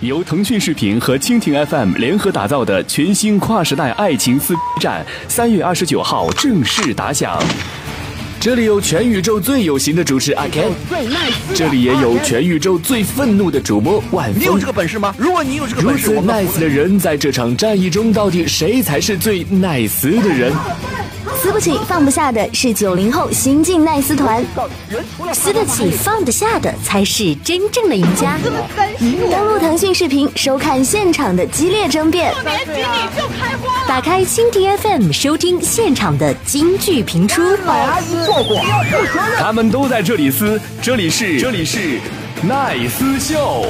由腾讯视频和蜻蜓 FM 联合打造的全新跨时代爱情撕战，三月二十九号正式打响。这里有全宇宙最有型的主持阿 Ken，这里也有全宇宙最愤怒的主播万峰。你有这个本事吗？如果你有这个本事，如此 nice 的人，在这场战役中，到底谁才是最 nice 的人？撕不起放不下的是九零后新晋奈斯团，撕得起放得下的才是真正的赢家。登录腾讯视频收看现场的激烈争辩，打开蜻蜓 FM 收听现场的京剧评出。他们都在这里撕，这里是这里是奈斯秀。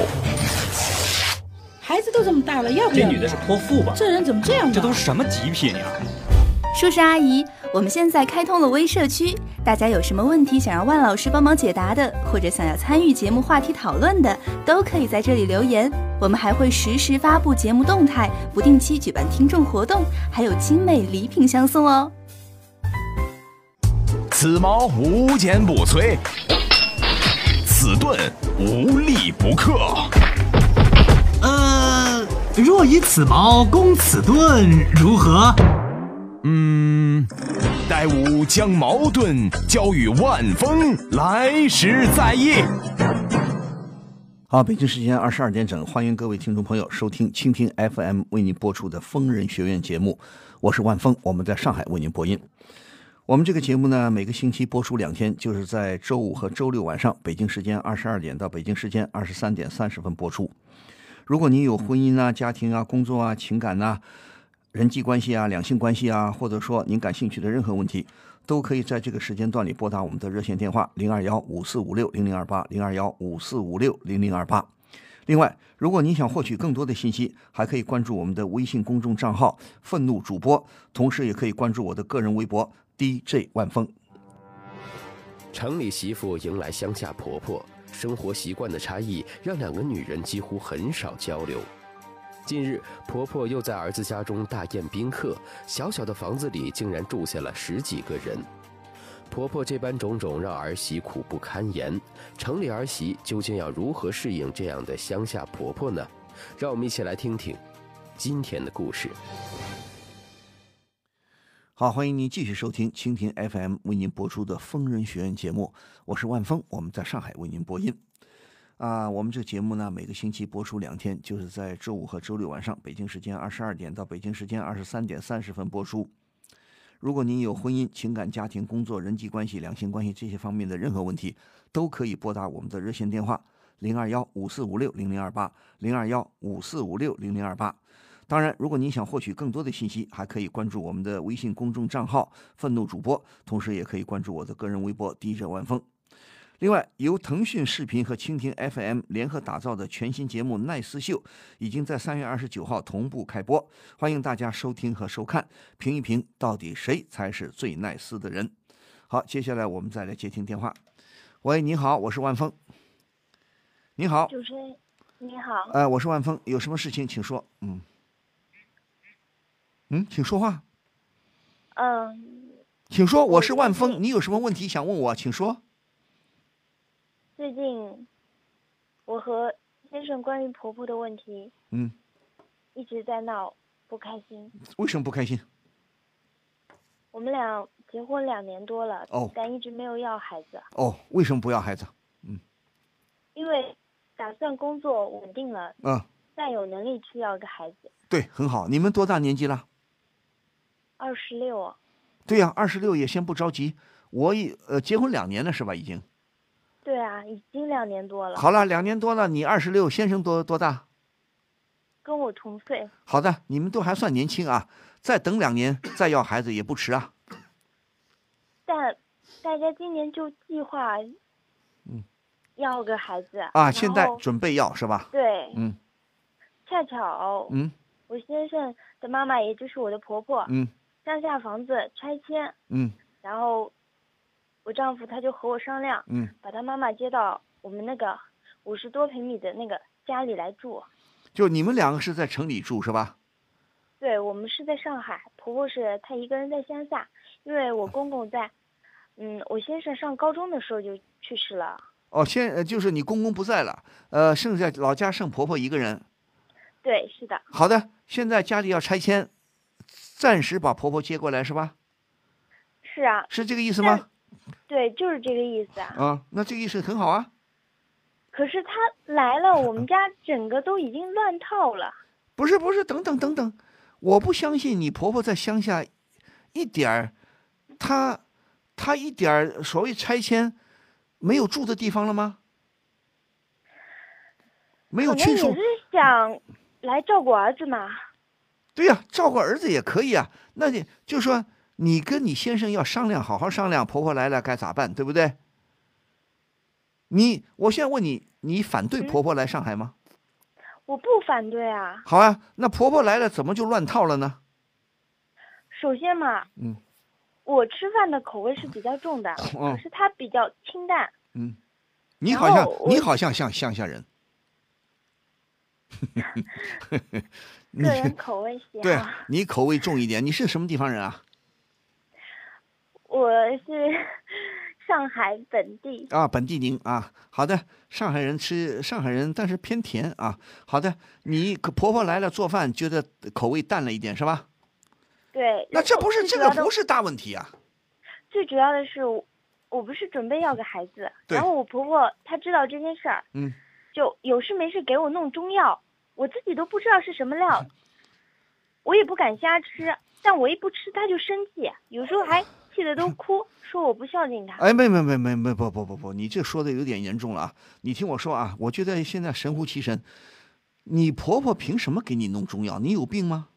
孩子都这么大了，要不要？这女的是泼妇吧？这人怎么这样？这都是什么极品呀？叔叔阿姨，我们现在开通了微社区，大家有什么问题想让万老师帮忙解答的，或者想要参与节目话题讨论的，都可以在这里留言。我们还会实时发布节目动态，不定期举办听众活动，还有精美礼品相送哦。此矛无坚不摧，此盾无力不克。呃，若以此矛攻此盾，如何？嗯，待吾将矛盾交与万峰，来时再议。好，北京时间二十二点整，欢迎各位听众朋友收听蜻蜓 FM 为您播出的《疯人学院》节目，我是万峰，我们在上海为您播音。我们这个节目呢，每个星期播出两天，就是在周五和周六晚上，北京时间二十二点到北京时间二十三点三十分播出。如果您有婚姻啊、家庭啊、工作啊、情感呐、人际关系啊、两性关系啊，或者说您感兴趣的任何问题，都可以在这个时间段里拨打我们的热线电话零二幺五四五六零零二八零二幺五四五六零零二八。另外，如果您想获取更多的信息，还可以关注我们的微信公众账号“愤怒主播”，同时也可以关注我的个人微博 DJ 万峰。城里媳妇迎来乡下婆婆，生活习惯的差异让两个女人几乎很少交流。近日，婆婆又在儿子家中大宴宾客，小小的房子里竟然住下了十几个人。婆婆这般种种让儿媳苦不堪言，城里儿媳究竟要如何适应这样的乡下婆婆呢？让我们一起来听听今天的故事。好，欢迎您继续收听蜻蜓 FM 为您播出的《疯人学院》节目，我是万峰，我们在上海为您播音。啊，我们这个节目呢，每个星期播出两天，就是在周五和周六晚上，北京时间二十二点到北京时间二十三点三十分播出。如果您有婚姻、情感、家庭、工作、人际关系、两性关系这些方面的任何问题，都可以拨打我们的热线电话零二幺五四五六零零二八零二幺五四五六零零二八。当然，如果您想获取更多的信息，还可以关注我们的微信公众账号“愤怒主播”，同时也可以关注我的个人微博 “DJ 万峰”。另外，由腾讯视频和蜻蜓 FM 联合打造的全新节目《奈斯秀》已经在三月二十九号同步开播，欢迎大家收听和收看，评一评到底谁才是最奈斯的人。好，接下来我们再来接听电话。喂，你好，我是万峰。你好，主持人，你好。呃，我是万峰，有什么事情请说。嗯，嗯，请说话，嗯，请说。我是万峰，你有什么问题想问我，请说。最近我和先生关于婆婆的问题嗯，一直在闹，不开心。为什么不开心？我们俩结婚两年多了，哦但一直没有要孩子，哦，为什么不要孩子？嗯因为打算工作稳定了，嗯，再有能力去要个孩子。对，很好。你们多大年纪了？二十六，对呀、二十六也先不着急。我也呃结婚两年了是吧？已经。已经两年多了。好了，两年多了，你二十六，先生多多大？跟我同岁，好的，你们都还算年轻啊，再等两年再要孩子也不迟啊。但大家今年就计划，嗯，要个孩子啊，然现在准备要是吧？对，嗯恰巧，嗯我先生的妈妈，也就是我的婆婆，嗯乡下房子拆迁，嗯然后我丈夫他就和我商量，嗯，把他妈妈接到我们那个五十多平米的那个家里来住。就你们两个是在城里住是吧？对我们是在上海，婆婆是她一个人在乡下，因为我公公在，嗯，我先生上高中的时候就去世了。哦，现呃就是你公公不在了，呃，剩下老家剩婆婆一个人。对，是的，好的，现在家里要拆迁，暂时把婆婆接过来是吧？是啊，是这个意思吗？对，就是这个意思啊。啊，那这个意思很好啊。可是他来了，我们家整个都已经乱套了。不是不是，等等等等，我不相信你婆婆在乡下一点儿，她她一点儿所谓拆迁没有住的地方了吗？没有去处可能也是想来照顾儿子嘛。对呀、照顾儿子也可以啊。那你就说你跟你先生要商量，好好商量，婆婆来了该咋办，对不对？你，我现在问你，你反对婆婆来上海吗？我不反对啊。好啊，那婆婆来了，怎么就乱套了呢？首先嘛，嗯，我吃饭的口味是比较重的，嗯可是她比较清淡。嗯，你好像你好像像乡下人，你 个人 口味喜对好。你口味重一点。你是什么地方人啊？我是 上海本地，啊，本地您啊，好的，上海人吃上海人，但是偏甜啊。好的，你婆婆来了做饭，觉得口味淡了一点是吧？对。那这不是这个不是是大问题啊。最主要的是我，不是准备要个孩子，然后我婆婆她知道这件事儿，嗯，就有事没事给我弄中药，我自己都不知道是什么料，我也不敢瞎吃，但我一不吃她就生气，有时候还气的都 哭，说我不孝敬她。哎，没没没没没，不不不不，你这说的有点严重了啊！你听我说啊，我觉得现在神乎其神，你婆婆凭什么给你弄中药？你有病吗？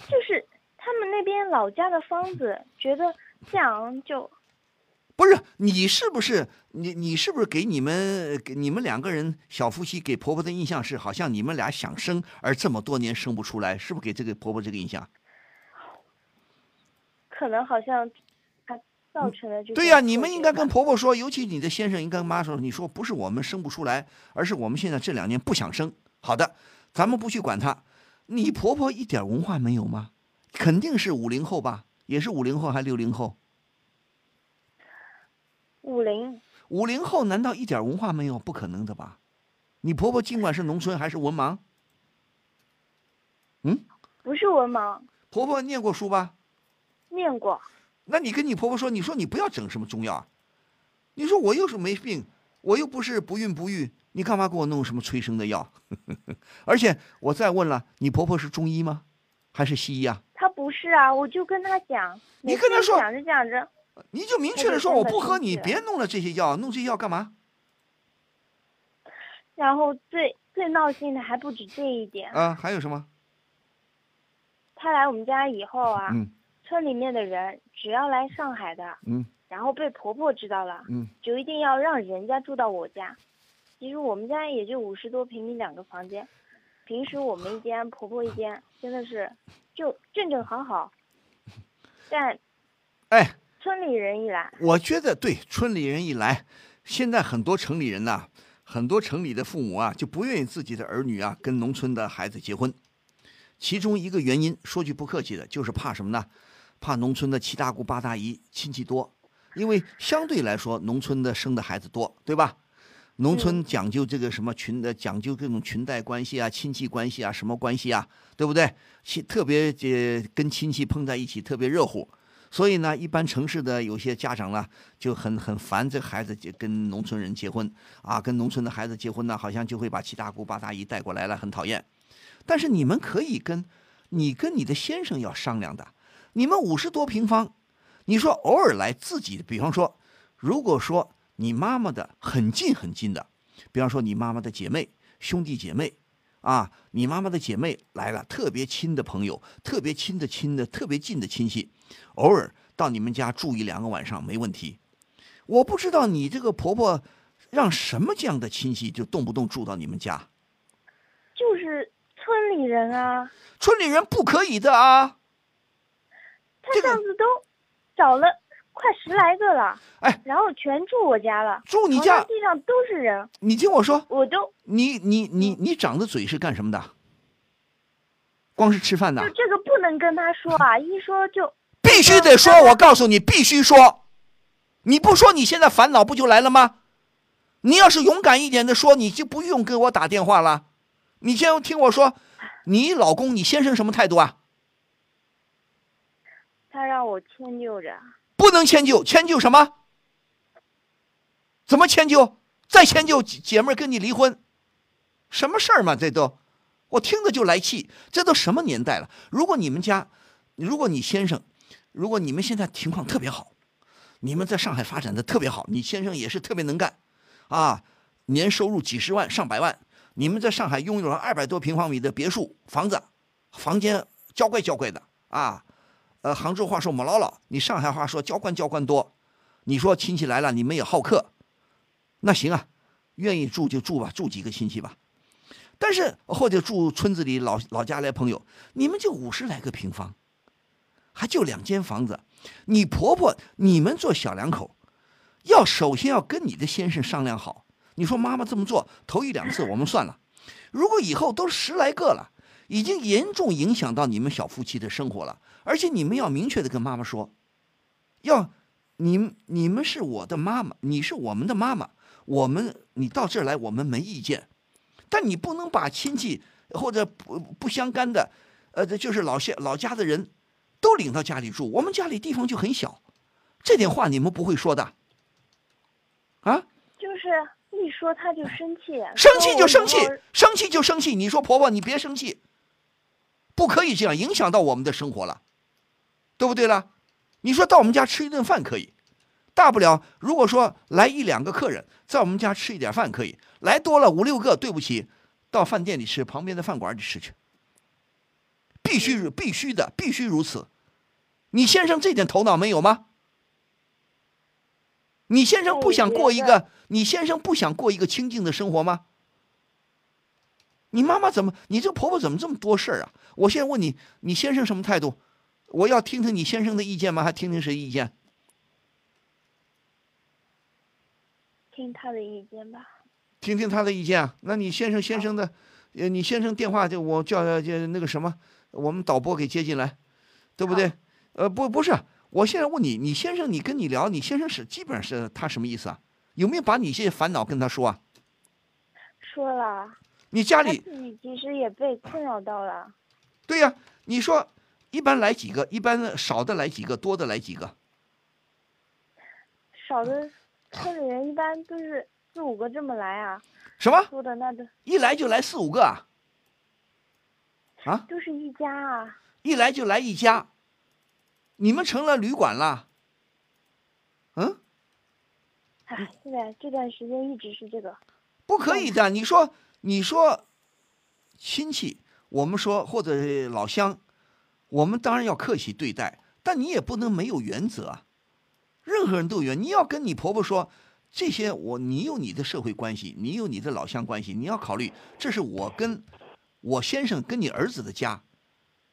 就是他们那边老家的方子，觉得这样就 不是你是不是你你是不是给你们给你们两个人小夫妻给婆婆的印象是好像你们俩想生而这么多年生不出来，是不是给这个婆婆这个印象？可能好像他造成了这种对呀、错你们应该跟婆婆说，尤其你的先生应该跟妈说，你说不是我们生不出来，而是我们现在这两年不想生。好的，咱们不去管他。你婆婆一点文化没有吗？肯定是五零后吧？也是五零后还六零后？五零五零后难道一点文化没有？不可能的吧？你婆婆尽管是农村还是文盲，嗯不是文盲，婆婆念过书吧？念过。那你跟你婆婆说，你说你不要整什么中药啊，你说我又是没病，我又不是不孕不育，你干嘛给我弄什么催生的药？而且我再问了，你婆婆是中医吗？还是西医啊？她不是啊，我就跟她讲，你跟她说讲着讲着，你就明确的说，我不喝，你别弄了这些药，弄这些药干嘛？然后最最闹心的还不止这一点，啊，还有什么？她来我们家以后啊，嗯村里面的人只要来上海的，嗯然后被婆婆知道了，嗯，就一定要让人家住到我家。其实我们家也就五十多平米两个房间，平时我们一间，婆婆一间，真的是就正正好好。但哎，村里人一来，我觉得对，村里人一来，现在很多城里人呐、很多城里的父母啊，就不愿意自己的儿女啊跟农村的孩子结婚。其中一个原因，说句不客气的，就是怕什么呢？怕农村的七大姑八大姨亲戚多，因为相对来说，农村的生的孩子多，对吧？农村讲究这个什么群的，讲究各种裙带关系啊、亲戚关系啊、什么关系啊，对不对？亲特别呃跟亲戚碰在一起特别热乎，所以呢，一般城市的有些家长呢就很很烦这孩子结跟农村人结婚啊，跟农村的孩子结婚呢，好像就会把七大姑八大姨带过来了，很讨厌。但是你们可以跟你跟你的先生要商量的，你们五十多平方，你说偶尔来自己，比方说，如果说你妈妈的很近很近的，比方说你妈妈的姐妹、兄弟姐妹，啊，你妈妈的姐妹来了，特别亲的朋友，特别亲的亲的，特别近的亲戚，偶尔到你们家住一两个晚上没问题。我不知道你这个婆婆让什么这样的亲戚就动不动住到你们家，就是村里人啊，村里人不可以的啊。他上次都找了快十来个了，哎，然后全住我家了，住你家地上都是人，你听我说，我都你你你你长的嘴是干什么的？光是吃饭的就，这个不能跟他说啊，一说就 必须得说。我告诉你，必须说。你不说，你现在烦恼不就来了吗？你要是勇敢一点的说，你就不用给我打电话了。你先听我说，你老公、你先生什么态度啊？他让我迁就着。不能迁就，迁就什么？怎么迁就？再迁就姐妹跟你离婚，什么事儿嘛？这都，我听着就来气。这都什么年代了？如果你们家，如果你先生，如果你们现在情况特别好，你们在上海发展的特别好，你先生也是特别能干，啊，年收入几十万上百万，你们在上海拥有了二百多平方米的别墅房子，房间娇贵娇贵的啊。呃，杭州话说母姥姥，你上海话说娇惯娇惯多。你说亲戚来了，你们也好客，那行啊，愿意住就住吧，住几个亲戚吧。但是或者住村子里老老家来朋友，你们就五十来个平方，还就两间房子。你婆婆你们做小两口，要首先要跟你的先生商量好。你说妈妈这么做头一两次我们算了，如果以后都十来个了，已经严重影响到你们小夫妻的生活了。而且你们要明确的跟妈妈说，要你你们是我的妈妈，你是我们的妈妈，我们你到这儿来我们没意见，但你不能把亲戚或者不不相干的，呃，就是老乡老家的人都领到家里住，我们家里地方就很小，这点话你们不会说的，啊？就是一说他就生气，生气就生气，生气就生气。你说婆婆你别生气，不可以这样，影响到我们的生活了。对不对了？你说到我们家吃一顿饭可以，大不了如果说来一两个客人，在我们家吃一点饭可以，来多了五六个，对不起，到饭店里吃，旁边的饭馆里吃去。必须必须的，必须如此。你先生这点头脑没有吗？你先生不想过一个，你先生不想过一个清静的生活吗？你妈妈怎么，你这婆婆怎么这么多事儿啊？我现在问你，你先生什么态度？我要听听你先生的意见吗？还听听谁意见？听他的意见吧。听听他的意见啊？那你先生先生的，呃，你先生电话就我叫就那个什么，我们导播给接进来，对不对？呃，不不是，我现在问你，你先生你跟你聊，你先生是基本上是他什么意思啊？有没有把你这些烦恼跟他说啊？说了。你家里自己其实也被困扰到了。对呀，你说。一般来几个？一般少的来几个，多的来几个？少的村里人一般都是四五个这么来啊。什么？多的那都一来就来四五个啊？啊？都是一家啊。一来就来一家，你们成了旅馆了？嗯？哎，现在这段时间一直是这个。不可以的，你说，你说，亲戚，我们说或者老乡。我们当然要客气对待，但你也不能没有原则啊。任何人都有，你要跟你婆婆说这些，我你有你的社会关系，你有你的老乡关系，你要考虑，这是我跟我先生跟你儿子的家，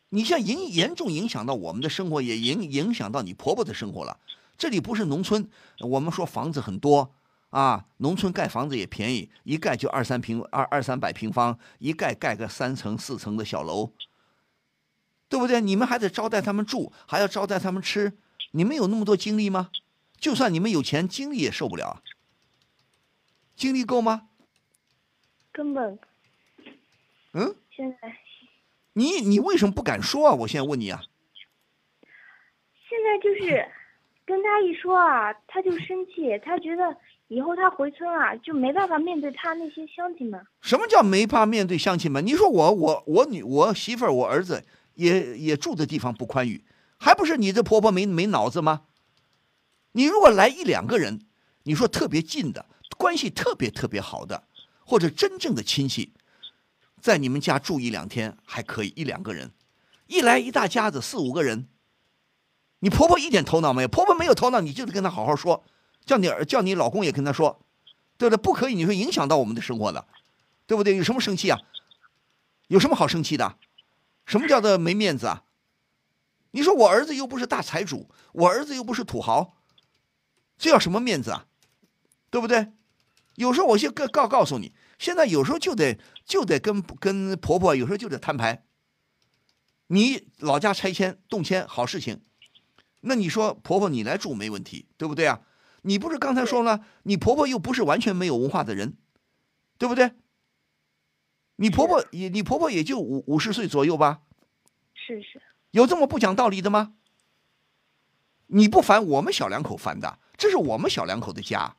你像影严重影响到我们的生活，也影影响到你婆婆的生活了。这里不是农村，我们说房子很多啊，农村盖房子也便宜，一盖就二三平二二三百平方，一盖盖个三层四层的小楼。对不对？你们还得招待他们住，还要招待他们吃，你们有那么多精力吗？就算你们有钱，精力也受不了。精力够吗？根本。嗯。现在。你你为什么不敢说啊？我现在问你啊。现在就是 跟他一说啊，他就生气，他觉得以后他回村啊就没办法面对他那些乡亲们。什么叫没法面对乡亲们？你说我我我女我媳妇儿我儿子。也也住的地方不宽裕，还不是你这婆婆没没脑子吗？你如果来一两个人，你说特别近的，关系特别特别好的，或者真正的亲戚，在你们家住一两天还可以，一两个人，一来一大家子四五个人，你婆婆一点头脑没有，婆婆没有头脑，你就得跟她好好说，叫你儿叫你老公也跟她说，对不对？不可以，你说影响到我们的生活的，对不对？有什么生气啊？有什么好生气的？什么叫做没面子啊？你说我儿子又不是大财主，我儿子又不是土豪，这叫什么面子啊？对不对？有时候我先告告告诉你，现在有时候就得就得跟跟婆婆，有时候就得摊牌。你老家拆迁动迁好事情，那你说婆婆你来住没问题，对不对啊？你不是刚才说了，你婆婆又不是完全没有文化的人，对不对？你婆婆也，你婆婆也就五五十岁左右吧？是是，有这么不讲道理的吗？你不烦，我们小两口烦的，这是我们小两口的家。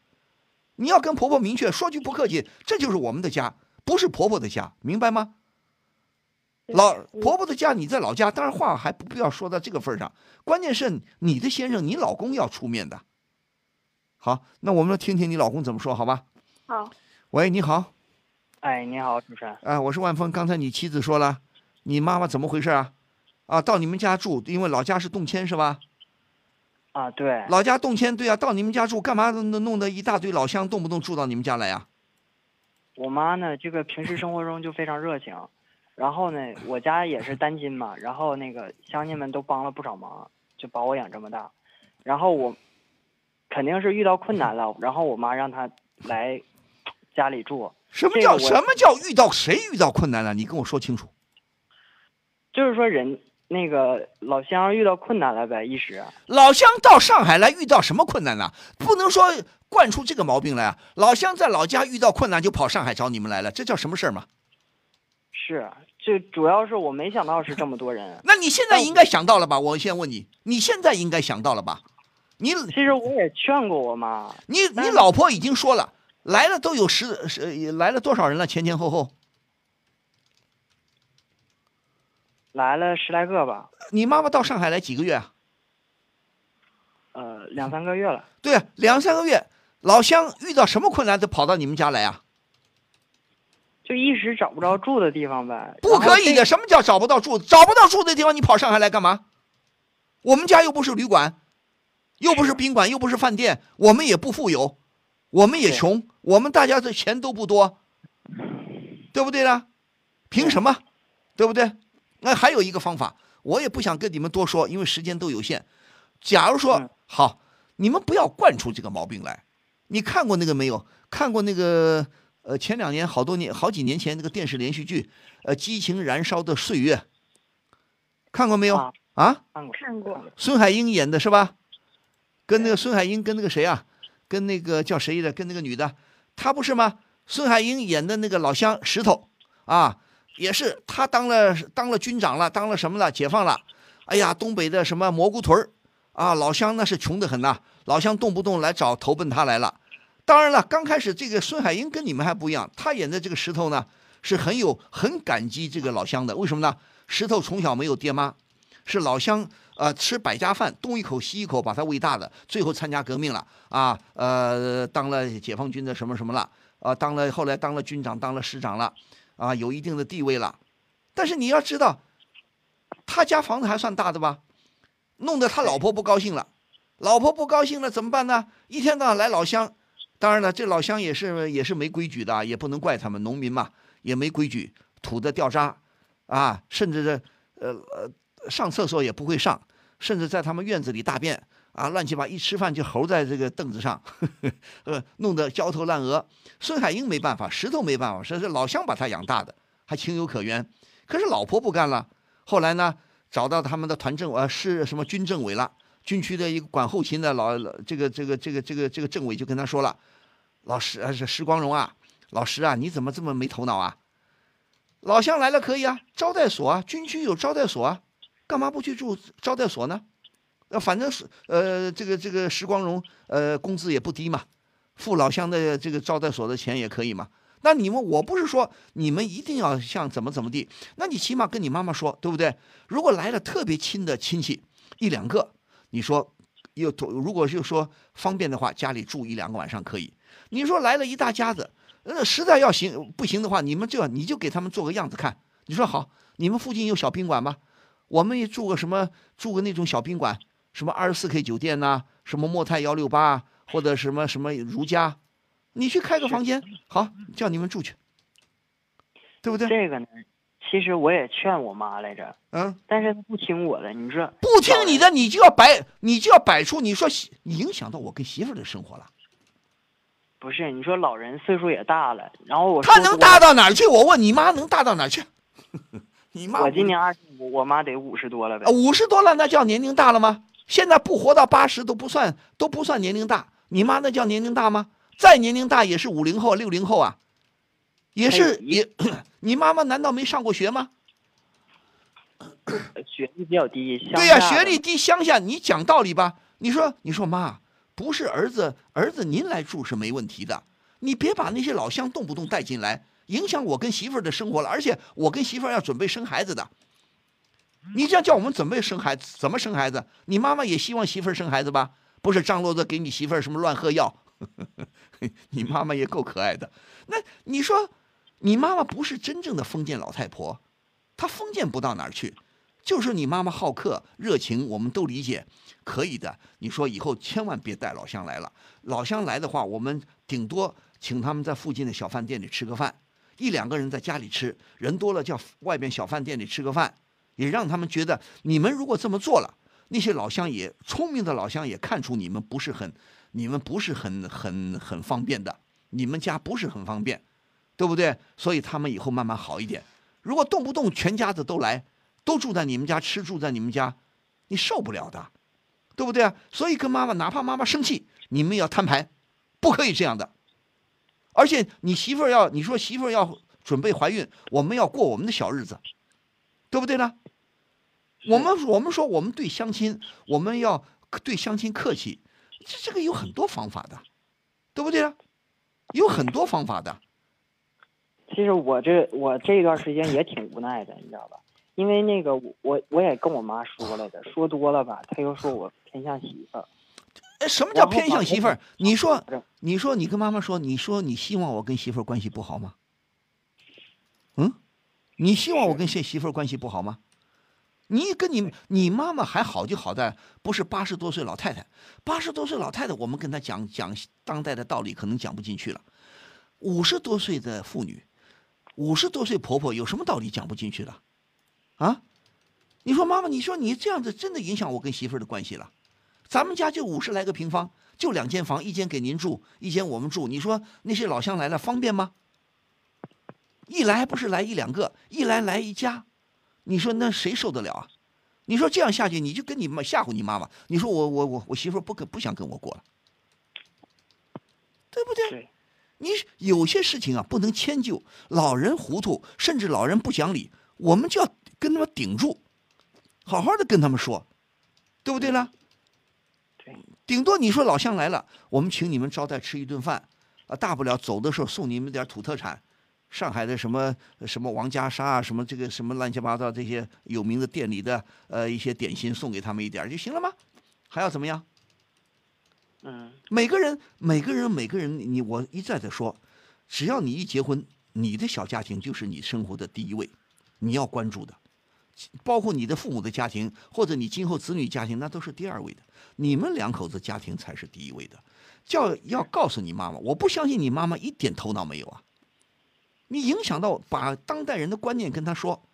你要跟婆婆明确说句不客气，这就是我们的家，不是婆婆的家，明白吗？老婆婆的家你在老家，当然话还不必要说到这个份上。关键是你的先生，你老公要出面的。好，那我们听听你老公怎么说，好吧？好。喂，你好。哎，你好，主持人。哎，我是万峰。刚才你妻子说了，你妈妈怎么回事啊？啊，到你们家住，因为老家是动迁是吧？啊，对。老家动迁，对啊，到你们家住，干嘛弄弄得一大堆老乡，动不动住到你们家来呀？我妈呢，这个平时生活中就非常热情。然后呢，我家也是单亲嘛，然后那个乡亲们都帮了不少忙，就把我养这么大。然后我肯定是遇到困难了，然后我妈让她来家里住。什么叫什么叫遇到谁遇到困难了？你跟我说清楚。就是说人那个老乡遇到困难了呗，一时。老乡到上海来遇到什么困难了？不能说惯出这个毛病来啊！老乡在老家遇到困难就跑上海找你们来了，这叫什么事儿吗？是。这主要是我没想到是这么多人。那你现在应该想到了吧？我先问你，你现在应该想到了吧？你其实我也劝过我妈。你你老婆已经说了，来了都有十十来了多少人了？前前后后来了十来个吧。你妈妈到上海来几个月啊？呃，两三个月了。对啊，两三个月，老乡遇到什么困难都跑到你们家来啊？就一时找不着住的地方呗，不可以的。什么叫找不到住？找不到住的地方，你跑上海来干嘛？我们家又不是旅馆，又不是宾馆，又不是饭店，我们也不富有，我们也穷，我们大家的钱都不多，对不对呢？凭什么？对不对？那还有一个方法，我也不想跟你们多说，因为时间都有限。假如说好，你们不要惯出这个毛病来。你看过那个没有？看过那个？呃，前两年好多年好几年前那个电视连续剧，呃，激情燃烧的岁月，看过没有？啊？看过。孙海英演的是吧？跟那个孙海英跟那个谁啊？跟那个叫谁的？跟那个女的，她不是吗？孙海英演的那个老乡石头啊，也是他当了当了军长了，当了什么了？解放了。哎呀，东北的什么蘑菇屯儿啊，老乡那是穷得很呐，老乡动不动来找投奔他来了。当然了，刚开始这个孙海英跟你们还不一样，他演的这个石头呢，是很有很感激这个老乡的。为什么呢？石头从小没有爹妈，是老乡呃吃百家饭，东一口西一口把他喂大的。最后参加革命了啊，呃，当了解放军的什么什么了啊，当了后来当了军长，当了师长了啊，有一定的地位了。但是你要知道，他家房子还算大的吧？弄得他老婆不高兴了，老婆不高兴了怎么办呢？一天到晚来老乡。当然了，这老乡也是也是没规矩的，也不能怪他们，农民嘛也没规矩，土的掉渣，啊，甚至这呃呃上厕所也不会上，甚至在他们院子里大便啊，乱七八一吃饭就猴在这个凳子上，呃，弄得焦头烂额。孙海英没办法，石头没办法，说是老乡把他养大的，还情有可原。可是老婆不干了，后来呢，找到他们的团政呃是什么军政委了。军区的一个管后勤的老这个这个这个这个这个政委就跟他说了：“老石啊，是石光荣啊，老石啊，你怎么这么没头脑啊？老乡来了可以啊，招待所啊，军区有招待所啊，干嘛不去住招待所呢？呃，反正是呃这个这个石光荣呃工资也不低嘛，付老乡的这个招待所的钱也可以嘛。那你们我不是说你们一定要像怎么怎么地，那你起码跟你妈妈说，对不对？如果来了特别亲的亲戚一两个。”你说，又如果就说方便的话，家里住一两个晚上可以。你说来了一大家子，呃，实在要行不行的话，你们就你就给他们做个样子看。你说好，你们附近有小宾馆吗？我们也住个什么，住个那种小宾馆，什么二十四 K 酒店呐，什么莫泰幺六八，或者什么什么如家，你去开个房间，好叫你们住去，对不对？这个呢？其实我也劝我妈来着，嗯，但是她不听我的。你说不听你的，你就要摆，你就要摆出你说影响到我跟媳妇的生活了。不是，你说老人岁数也大了，然后我他能大到哪儿去？我问你妈能大到哪儿去？你妈我今年二十五，我妈得五十多了呗。五十多了，那叫年龄大了吗？现在不活到八十都不算都不算年龄大，你妈那叫年龄大吗？再年龄大也是五零后、六零后啊，也是也。你妈妈难道没上过学吗？学历比较低，对呀，学历低，乡下你讲道理吧。你说，你说妈，不是儿子，儿子您来住是没问题的。你别把那些老乡动不动带进来，影响我跟媳妇儿的生活了。而且我跟媳妇儿要准备生孩子的，你这样叫我们准备生孩子，怎么生孩子？你妈妈也希望媳妇儿生孩子吧？不是张罗着给你媳妇儿什么乱喝药？你妈妈也够可爱的。那你说，你妈妈不是真正的封建老太婆，她封建不到哪儿去。就是你妈妈好客热情，我们都理解，可以的。你说以后千万别带老乡来了，老乡来的话，我们顶多请他们在附近的小饭店里吃个饭，一两个人在家里吃，人多了叫外边小饭店里吃个饭，也让他们觉得你们如果这么做了，那些老乡也聪明的老乡也看出你们不是很，你们不是很很很方便的，你们家不是很方便，对不对？所以他们以后慢慢好一点。如果动不动全家子都来。都住在你们家吃，住在你们家，你受不了的，对不对啊？所以跟妈妈，哪怕妈妈生气，你们也要摊牌，不可以这样的。而且你媳妇儿要，你说媳妇儿要准备怀孕，我们要过我们的小日子，对不对呢？我们我们说我们对相亲，我们要对相亲客气，这这个有很多方法的，对不对啊？有很多方法的。其实我这我这段时间也挺无奈的，你知道吧？因为那个我我也跟我妈说了的，说多了吧，她又说我偏向媳妇儿。哎，什么叫偏向媳妇儿？你说，你说你跟妈妈说，你说你希望我跟媳妇儿关系不好吗？嗯，你希望我跟媳媳妇儿关系不好吗？你跟你你妈妈还好就好在不是八十多岁老太太，八十多岁老太太我们跟她讲讲当代的道理可能讲不进去了。五十多岁的妇女，五十多岁婆婆有什么道理讲不进去了？啊，你说妈妈，你说你这样子真的影响我跟媳妇儿的关系了。咱们家就五十来个平方，就两间房，一间给您住，一间我们住。你说那些老乡来了方便吗？一来不是来一两个，一来来一家，你说那谁受得了啊？你说这样下去，你就跟你妈吓唬你妈妈。你说我我我我媳妇不跟不想跟我过了，对不对？你有些事情啊不能迁就，老人糊涂，甚至老人不讲理，我们就要。跟他们顶住，好好的跟他们说，对不对呢？对，顶多你说老乡来了，我们请你们招待吃一顿饭，啊，大不了走的时候送你们点土特产，上海的什么什么王家沙啊，什么这个什么乱七八糟这些有名的店里的呃一些点心送给他们一点就行了吗？还要怎么样？嗯，每个人每个人每个人，你我一再的说，只要你一结婚，你的小家庭就是你生活的第一位，你要关注的。包括你的父母的家庭，或者你今后子女家庭，那都是第二位的。你们两口子家庭才是第一位的。叫要告诉你妈妈，我不相信你妈妈一点头脑没有啊！你影响到把当代人的观念跟他说，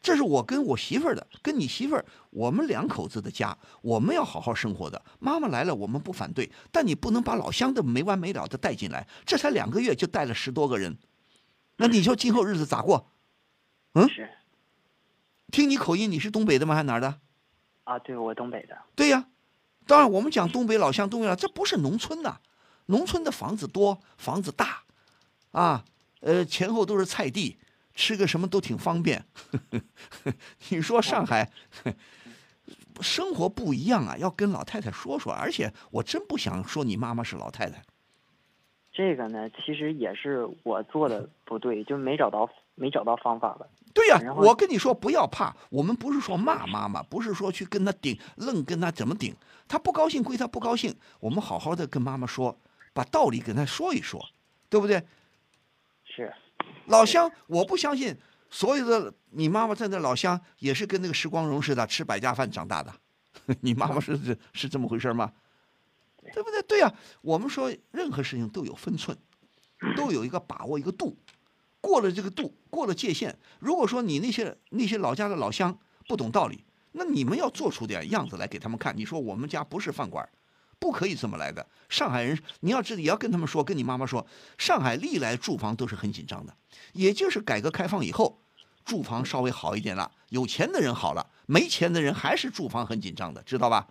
这是我跟我媳妇儿的，跟你媳妇儿，我们两口子的家，我们要好好生活的。妈妈来了，我们不反对，但你不能把老乡的没完没了的带进来。这才两个月就带了十多个人，那你说今后日子咋过？嗯？是。听你口音，你是东北的吗？还是哪儿的？啊，对，我东北的。对呀，当然我们讲东北老乡，东北老这不是农村呐，农村的房子多，房子大，啊，呃，前后都是菜地，吃个什么都挺方便。你说上海生活不一样啊，要跟老太太说说。而且我真不想说你妈妈是老太太。这个呢，其实也是我做的不对，就没找到没找到方法了。对呀，我跟你说不要怕，我们不是说骂妈妈，不是说去跟他顶，愣跟他怎么顶，他不高兴归他不高兴，我们好好的跟妈妈说，把道理跟他说一说，对不对？是，老乡，我不相信所有的你妈妈在那老乡也是跟那个时光荣似的吃百家饭长大的，你妈妈是是是这么回事吗？对不对？对呀，我们说任何事情都有分寸，都有一个把握一个度。过了这个度，过了界限。如果说你那些那些老家的老乡不懂道理，那你们要做出点样子来给他们看。你说我们家不是饭馆，不可以这么来的。上海人，你要知道也要跟他们说，跟你妈妈说，上海历来住房都是很紧张的，也就是改革开放以后，住房稍微好一点了，有钱的人好了，没钱的人还是住房很紧张的，知道吧？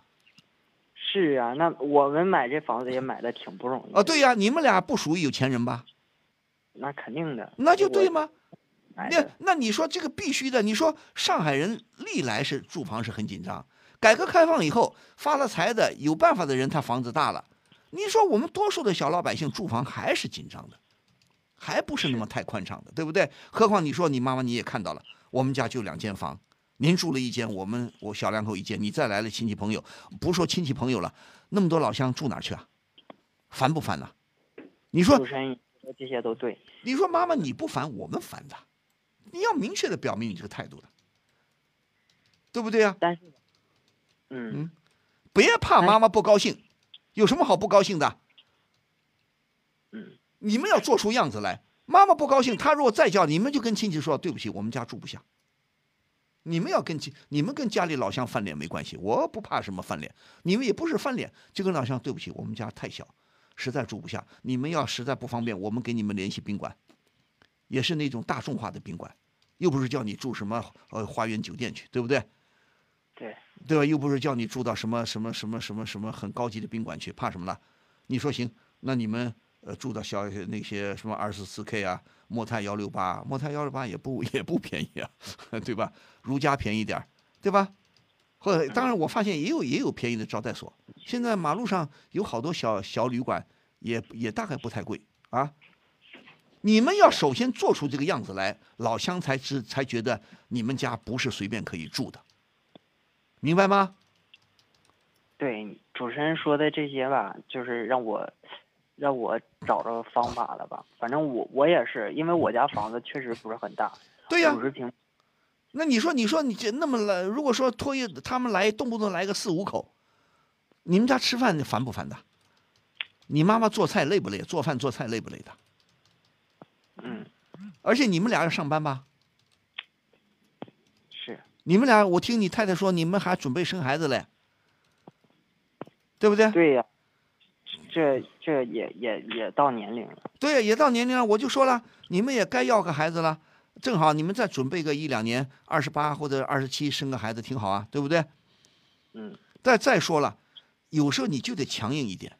是啊，那我们买这房子也买的挺不容易啊。对呀，你们俩不属于有钱人吧？那肯定的。那就对吗？那那你说这个必须的？你说上海人历来是住房是很紧张，改革开放以后发了财的有办法的人，他房子大了。你说我们多数的小老百姓住房还是紧张的，还不是那么太宽敞的，对不对？何况你说你妈妈你也看到了，我们家就两间房。您住了一间，我们我小两口一间，你再来了亲戚朋友，不说亲戚朋友了，那么多老乡住哪去啊？烦不烦呐？你说说这些都对。你说妈妈你不烦，我们烦的，你要明确的表明你这个态度的，对不对啊？但是，嗯，别怕妈妈不高兴，有什么好不高兴的？嗯，你们要做出样子来，妈妈不高兴，她如果再叫，你们就跟亲戚说对不起，我们家住不下。你们要跟亲，你们跟家里老乡翻脸没关系，我不怕什么翻脸。你们也不是翻脸，就跟老乡对不起，我们家太小，实在住不下。你们要实在不方便，我们给你们联系宾馆，也是那种大众化的宾馆，又不是叫你住什么呃花园酒店去，对不对？对，对吧？又不是叫你住到什么什么什么什么什么很高级的宾馆去，怕什么了？你说行，那你们呃住到小那些什么二十四 K 啊。莫泰幺六八，莫泰幺六八也不 也不便宜啊，对吧？如家便宜点对吧？或者当然，我发现也有也有便宜的招待所。现在马路上有好多小小旅馆，也也大概不太贵啊。你们要首先做出这个样子来，老乡才知才觉得你们家不是随便可以住的，明白吗？对，主持人说的这些吧，就是让我。让我找着方法了吧？反正我我也是，因为我家房子确实不是很大，对呀，五十平。那你说，你说你这那么来，如果说托一他们来，动不动来个四五口，你们家吃饭烦不烦的？你妈妈做菜累不累？做饭做菜累不累的？嗯。而且你们俩要上班吧？是。你们俩，我听你太太说，你们还准备生孩子嘞，对不对？对呀。这这也也也到年龄了，对，也到年龄了。我就说了，你们也该要个孩子了，正好你们再准备个一两年，二十八或者二十七生个孩子挺好啊，对不对？嗯。但再说了，有时候你就得强硬一点，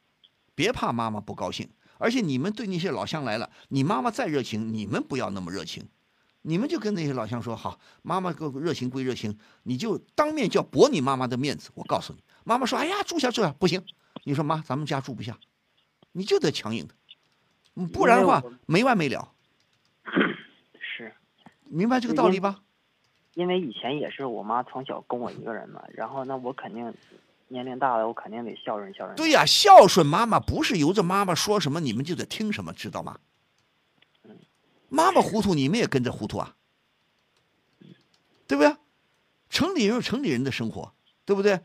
别怕妈妈不高兴。而且你们对那些老乡来了，你妈妈再热情，你们不要那么热情，你们就跟那些老乡说好，妈妈个热情归热情，你就当面叫驳你妈妈的面子。我告诉你，妈妈说，哎呀，住下住下不行。你说妈，咱们家住不下，你就得强硬的，不然的话没完没了。是，明白这个道理吧？因为以前也是我妈从小跟我一个人嘛，然后那我肯定年龄大了，我肯定得孝顺孝顺。对呀，孝顺妈妈不是由着妈妈说什么你们就得听什么，知道吗？妈妈糊涂，你们也跟着糊涂啊，对不对？城里人有城里人的生活，对不对？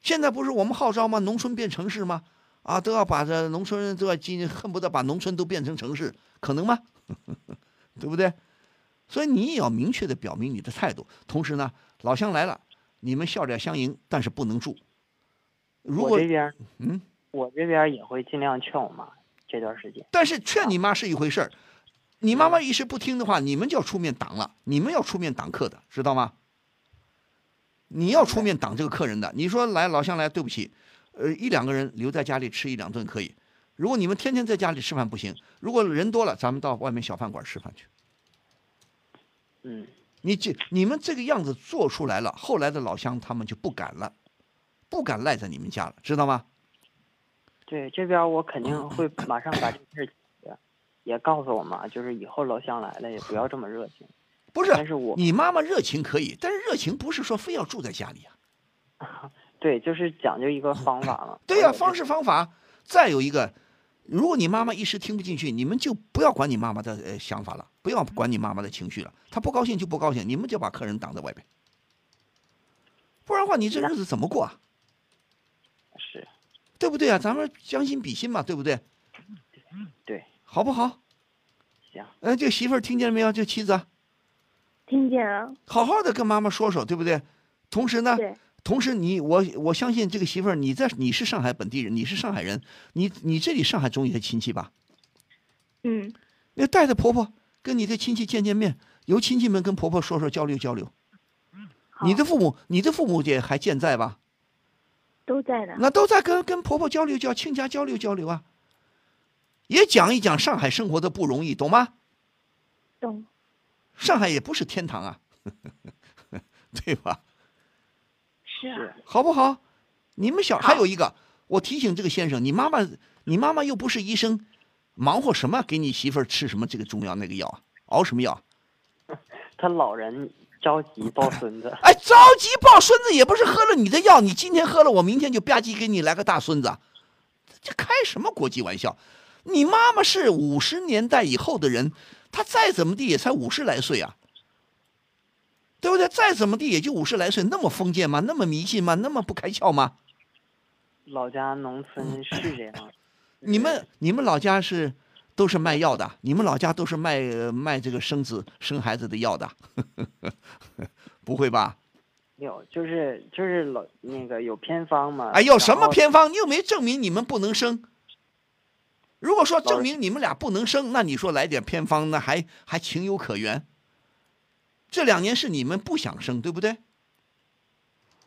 现在不是我们号召吗？农村变城市吗？啊，都要把这农村人都要进，恨不得把农村都变成城市，可能吗？对不对？所以你也要明确的表明你的态度。同时呢，老乡来了，你们笑脸相迎，但是不能住。如果这边，嗯，我这边也会尽量劝我妈这段时间。但是劝你妈是一回事儿，你妈妈一时不听的话，你们就要出面挡了，你们要出面挡客的，知道吗？你要出面挡这个客人的，你说来老乡来，对不起，呃，一两个人留在家里吃一两顿可以。如果你们天天在家里吃饭不行，如果人多了，咱们到外面小饭馆吃饭去。嗯，你这你们这个样子做出来了，后来的老乡他们就不敢了，不敢赖在你们家了，知道吗？对，这边我肯定 会马上把这事儿也告诉我妈，就是以后老乡来了也不要这么热情。不是，但是我你妈妈热情可以，但是热情不是说非要住在家里啊。对，就是讲究一个方法嘛。对呀，方式方法。再有一个，如果你妈妈一时听不进去，你们就不要管你妈妈的呃想法了，不要管你妈妈的情绪了。她不高兴就不高兴，你们就把客人挡在外边。不然的话，你这日子怎么过啊？是，对不对啊？咱们将心比心嘛，对不对？对，好不好？行。哎，这媳妇儿听见了没有？这妻子。听见了，好好的跟妈妈说说，对不对？同时呢，同时你我我相信这个媳妇儿，你在你是上海本地人，你是上海人，你你这里上海总有些亲戚吧？嗯，那带着婆婆跟你的亲戚见见面，由亲戚们跟婆婆说说交流交流。你的父母，你的父母也还健在吧？都在的。那都在跟跟婆婆交流交亲家交流交流啊，也讲一讲上海生活的不容易，懂吗？懂。上海也不是天堂啊，对吧？好不好？你们小还有一个，我提醒这个先生，你妈妈，你妈妈又不是医生，忙活什么？给你媳妇儿吃什么这个中药那个药啊？熬什么药？他老人着急抱孙子。哎，着急抱孙子也不是喝了你的药，你今天喝了，我明天就吧唧给你来个大孙子，这开什么国际玩笑？你妈妈是五十年代以后的人，她再怎么地也才五十来岁啊，对不对？再怎么地也就五十来岁，那么封建吗？那么迷信吗？那么不开窍吗？老家农村是这样。你们你们老家是都是卖药的？你们老家都是卖卖这个生子生孩子的药的？不会吧？有，就是就是老那个有偏方嘛。哎，有什么偏方？你又没证明你们不能生。如果说证明你们俩不能生，那你说来点偏方，那还还情有可原。这两年是你们不想生，对不对？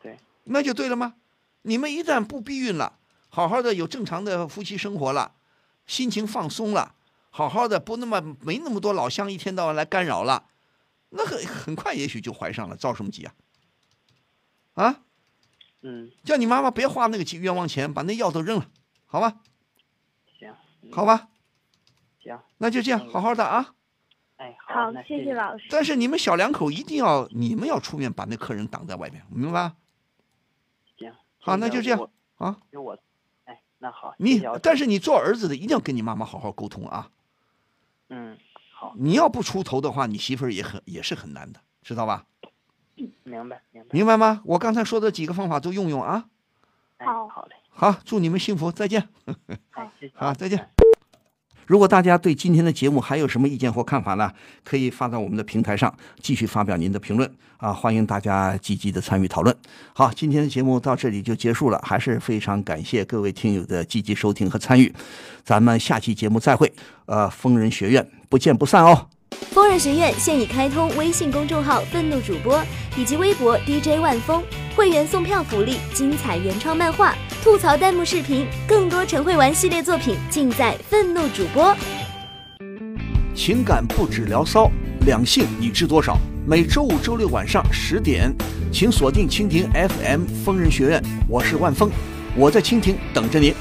对，那就对了吗？你们一旦不避孕了，好好的有正常的夫妻生活了，心情放松了，好好的不那么没那么多老乡一天到晚来干扰了，那很很快也许就怀上了，着什么急啊？啊？嗯。叫你妈妈别花那个冤枉钱，把那药都扔了，好吧？行。好吧。行。那就这样，好好的啊。哎，好，谢谢老师。但是你们小两口一定要，你们要出面把那客人挡在外面，明白？行。好，那就这样啊。就我，哎，那好。你，但是你做儿子的一定要跟你妈妈好好沟通啊。嗯，好。你要不出头的话，你媳妇儿也很也是很难的，知道吧？明白，明白。明白吗？我刚才说的几个方法都用用啊。好，好嘞。好，祝你们幸福，再见。好，好，再见。如果大家对今天的节目还有什么意见或看法呢？可以发到我们的平台上，继续发表您的评论啊！欢迎大家积极的参与讨论。好，今天的节目到这里就结束了，还是非常感谢各位听友的积极收听和参与。咱们下期节目再会。呃，疯人学院不见不散哦。疯人学院现已开通微信公众号“愤怒主播”以及微博 DJ 万峰，会员送票福利、精彩原创漫画、吐槽弹幕视频，更多陈慧玩系列作品尽在愤怒主播。情感不止聊骚，两性你知多少？每周五、周六晚上十点，请锁定蜻蜓 FM 疯人学院，我是万峰，我在蜻蜓等着您。